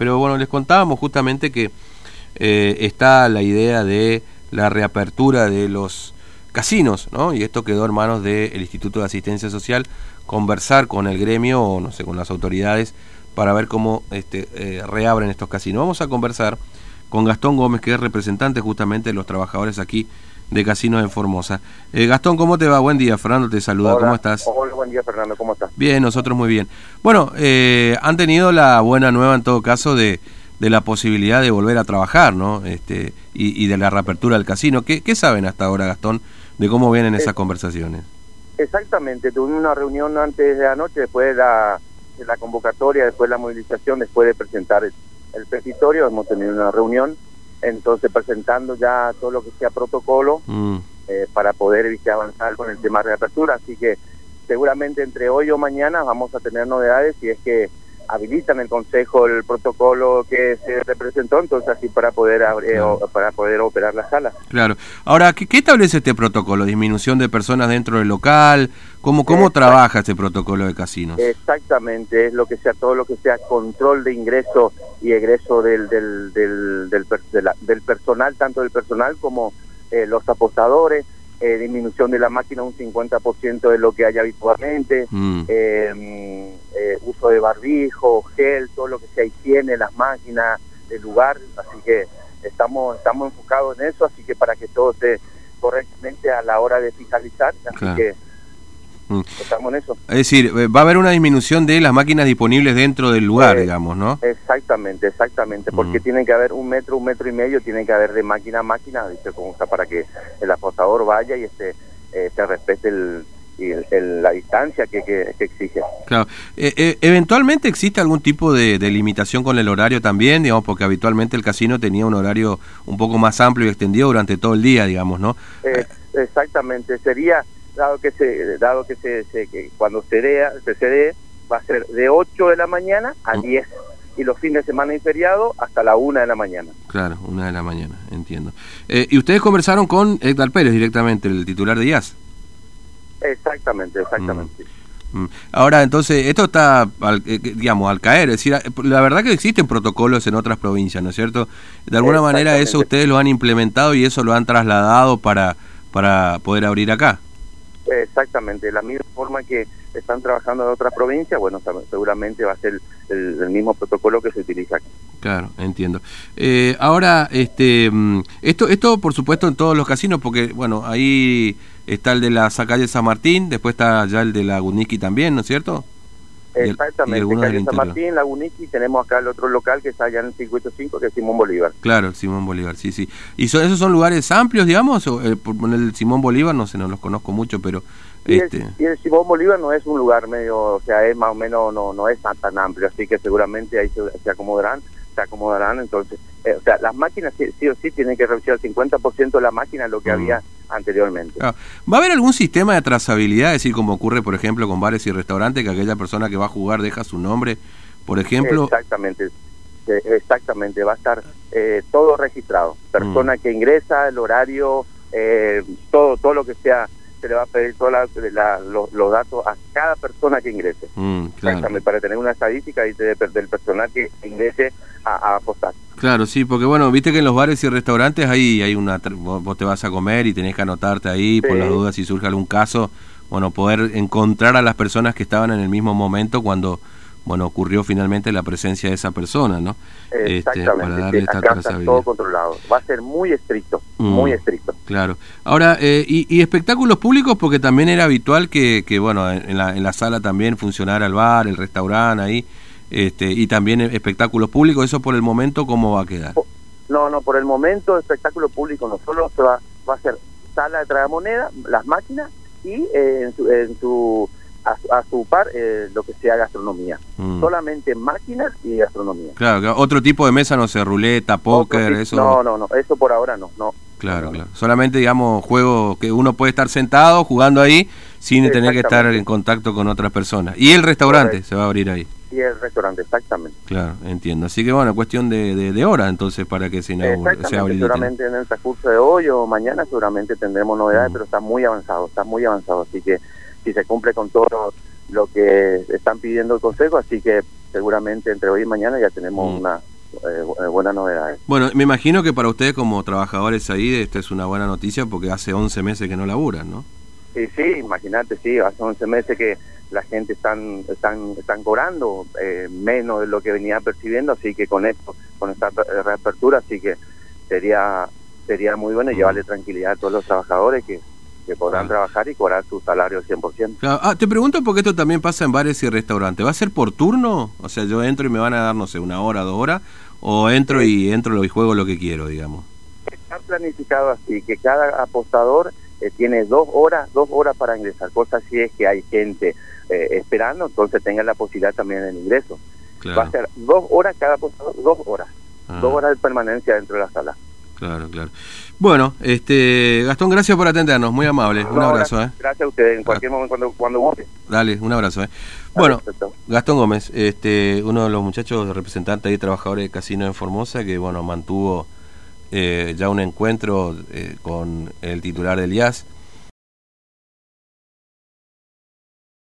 Pero bueno, les contábamos justamente que eh, está la idea de la reapertura de los casinos, ¿no? Y esto quedó en manos del Instituto de Asistencia Social, conversar con el gremio o no sé, con las autoridades para ver cómo este, eh, reabren estos casinos. Vamos a conversar con Gastón Gómez, que es representante justamente de los trabajadores aquí de Casinos en Formosa. Eh, Gastón, ¿cómo te va? Buen día, Fernando te saluda, ¿cómo estás? Hola, buen día, Fernando, ¿cómo estás? Bien, nosotros muy bien. Bueno, eh, han tenido la buena nueva en todo caso de, de la posibilidad de volver a trabajar, ¿no? Este, y, y de la reapertura del casino. ¿Qué, ¿Qué, saben hasta ahora, Gastón, de cómo vienen esas conversaciones? Exactamente, tuvimos una reunión antes de anoche, después de la, de la convocatoria, después de la movilización, después de presentar el, el petitorio, hemos tenido una reunión entonces presentando ya todo lo que sea protocolo mm. eh, para poder ¿viste, avanzar con el tema de reapertura. Así que seguramente entre hoy o mañana vamos a tener novedades y es que habilitan el consejo el protocolo que se representó entonces así para poder para poder operar la sala. Claro. Ahora ¿qué, establece este protocolo disminución de personas dentro del local cómo cómo trabaja este protocolo de casinos exactamente es lo que sea todo lo que sea control de ingreso y egreso del del del, del, del personal tanto del personal como eh, los apostadores eh, disminución de la máquina un 50% de lo que hay habitualmente, mm. eh, eh, uso de barbijo, gel, todo lo que sea higiene, las máquinas, el lugar, así que estamos estamos enfocados en eso, así que para que todo esté correctamente a la hora de fiscalizar, así que. Estamos en eso. Es decir, eh, va a haber una disminución de las máquinas disponibles dentro del lugar, eh, digamos, ¿no? Exactamente, exactamente, porque mm. tiene que haber un metro, un metro y medio, tiene que haber de máquina a máquina, ¿viste? Como está para que el apostador vaya y este, eh, se respete el, la distancia que, que, exige. Claro. ¿Eventualmente existe algún tipo de, limitación con el horario también, digamos, porque habitualmente el casino tenía un horario un poco más amplio y extendido durante todo el día, digamos, ¿no? exactamente, sería dado que se dado que se, que cuando se dé se, se va a ser de 8 de la mañana a 10 mm. y los fines de semana y feriado hasta la 1 de la mañana. Claro, 1 de la mañana, entiendo. Eh, ¿Y ustedes conversaron con Héctor Pérez directamente, el titular de IAS? Exactamente, exactamente. Mm. Mm. Ahora, entonces, esto está, eh, digamos, al caer. Es decir, la verdad que existen protocolos en otras provincias, ¿no es cierto? De alguna manera eso ustedes lo han implementado y eso lo han trasladado para, para poder abrir acá. Exactamente, de la misma forma que están trabajando en otras provincias, bueno, seguramente va a ser el, mismo protocolo que se utiliza aquí. Claro, entiendo. Eh, ahora, este, mm, esto, esto por supuesto en todos los casinos, porque bueno, ahí está el de la calle San Martín, después está ya el de la Guniki también, ¿no es cierto? Exactamente, calle San Martín, la Guniki, tenemos acá el otro local que está allá en el circuito 5, que es Simón Bolívar. Claro, Simón Bolívar, sí, sí. ¿Y esos son lugares amplios, digamos? O, eh, por el Simón Bolívar, no sé, no los conozco mucho, pero... Y, este... el, Simón Bolívar no es un lugar medio, o sea, es más o menos, no, no es tan, tan amplio, así que seguramente ahí se acomodarán se acomodarán. Entonces, eh, o sea, las máquinas sí, o sí tienen que reducir el 50% de la máquina lo que mm. había anteriormente. ¿Va a haber algún sistema de trazabilidad? Es decir, como ocurre, por ejemplo, con bares y restaurantes, que aquella persona que va a jugar deja su nombre, por ejemplo. Exactamente. Exactamente, va a estar eh, todo registrado. Persona mm. que ingresa, el horario, eh, todo, todo lo que sea se le va a pedir todos los, datos a cada persona que ingrese. Mm, para tener una estadística del personal que ingrese a, apostar. Claro, sí, porque bueno, viste que en los bares y restaurantes hay, hay una, vos te vas a comer y tenés que anotarte ahí por las dudas si surge algún caso, bueno, poder encontrar a las personas que estaban en el mismo momento cuando bueno, ocurrió finalmente la presencia de esa persona, ¿no? Este, para darle esta acá está todo controlado. Va a ser muy estricto, mm, muy estricto. Claro. Ahora, eh, y, espectáculos públicos? Porque también era habitual que, que bueno, en la, en la sala también funcionara el bar, el restaurante ahí, este, y también espectáculos públicos. ¿Eso por el momento cómo va a quedar? No, no, por el momento espectáculo público no solo se va, va a ser sala de tragamoneda, las máquinas y eh, en su... En su a, su par eh, lo que sea gastronomía. Mm. Solamente máquinas y gastronomía. Claro, otro tipo de mesa, no sé, ruleta, póker, eso. No, no, no, eso por ahora no, no. Claro, claro. Solamente, digamos, juego que uno puede estar sentado jugando ahí sin tener que estar en contacto con otras personas. Y el restaurante se va a abrir ahí. Y el restaurante, exactamente. Claro, entiendo. Así que bueno, cuestión de, de, horas entonces para que se inaugure. seguramente en el transcurso de hoy o mañana seguramente tendremos novedades, mm. pero está muy avanzado, está muy avanzado. Así que si se cumple con todo lo que están pidiendo el Consejo, así que seguramente entre hoy y mañana ya tenemos mm. una eh, buenas novedades. Bueno, me imagino que para ustedes como trabajadores ahí esta es una buena noticia porque hace 11 meses que no laburan, ¿no? Sí, sí, imagínate, sí, hace 11 meses que la gente están están están cobrando eh, menos de lo que venía percibiendo, así que con esto, con esta reapertura, así que sería sería muy bueno llevarle tranquilidad a todos los trabajadores que, que podrán trabajar y cobrar su salario 100%. Ah, te pregunto porque esto también pasa en bares y restaurantes. ¿Va a ser por turno? O sea, yo entro y me van a dar, no sé, una hora, dos horas, o entro y entro y juego lo que quiero, digamos. Está planificado así, que cada apostador eh, tiene dos horas, dos horas para ingresar, cosa así es que hay gente eh, esperando, entonces tenga la posibilidad también del ingreso. Va a ser dos horas cada apostador, dos horas, ah. dos horas de permanencia dentro de la sala. Claro, claro. Bueno, este Gastón, gracias por atendernos, muy amable. un abrazo. Gracias, eh. gracias a ustedes, en cualquier momento cuando, cuando guste. Dale, un abrazo. Eh. Bueno, Gastón Gómez, este, uno de los muchachos representantes y trabajadores de casino en Formosa, que bueno, mantuvo ya un encuentro con el titular del IAS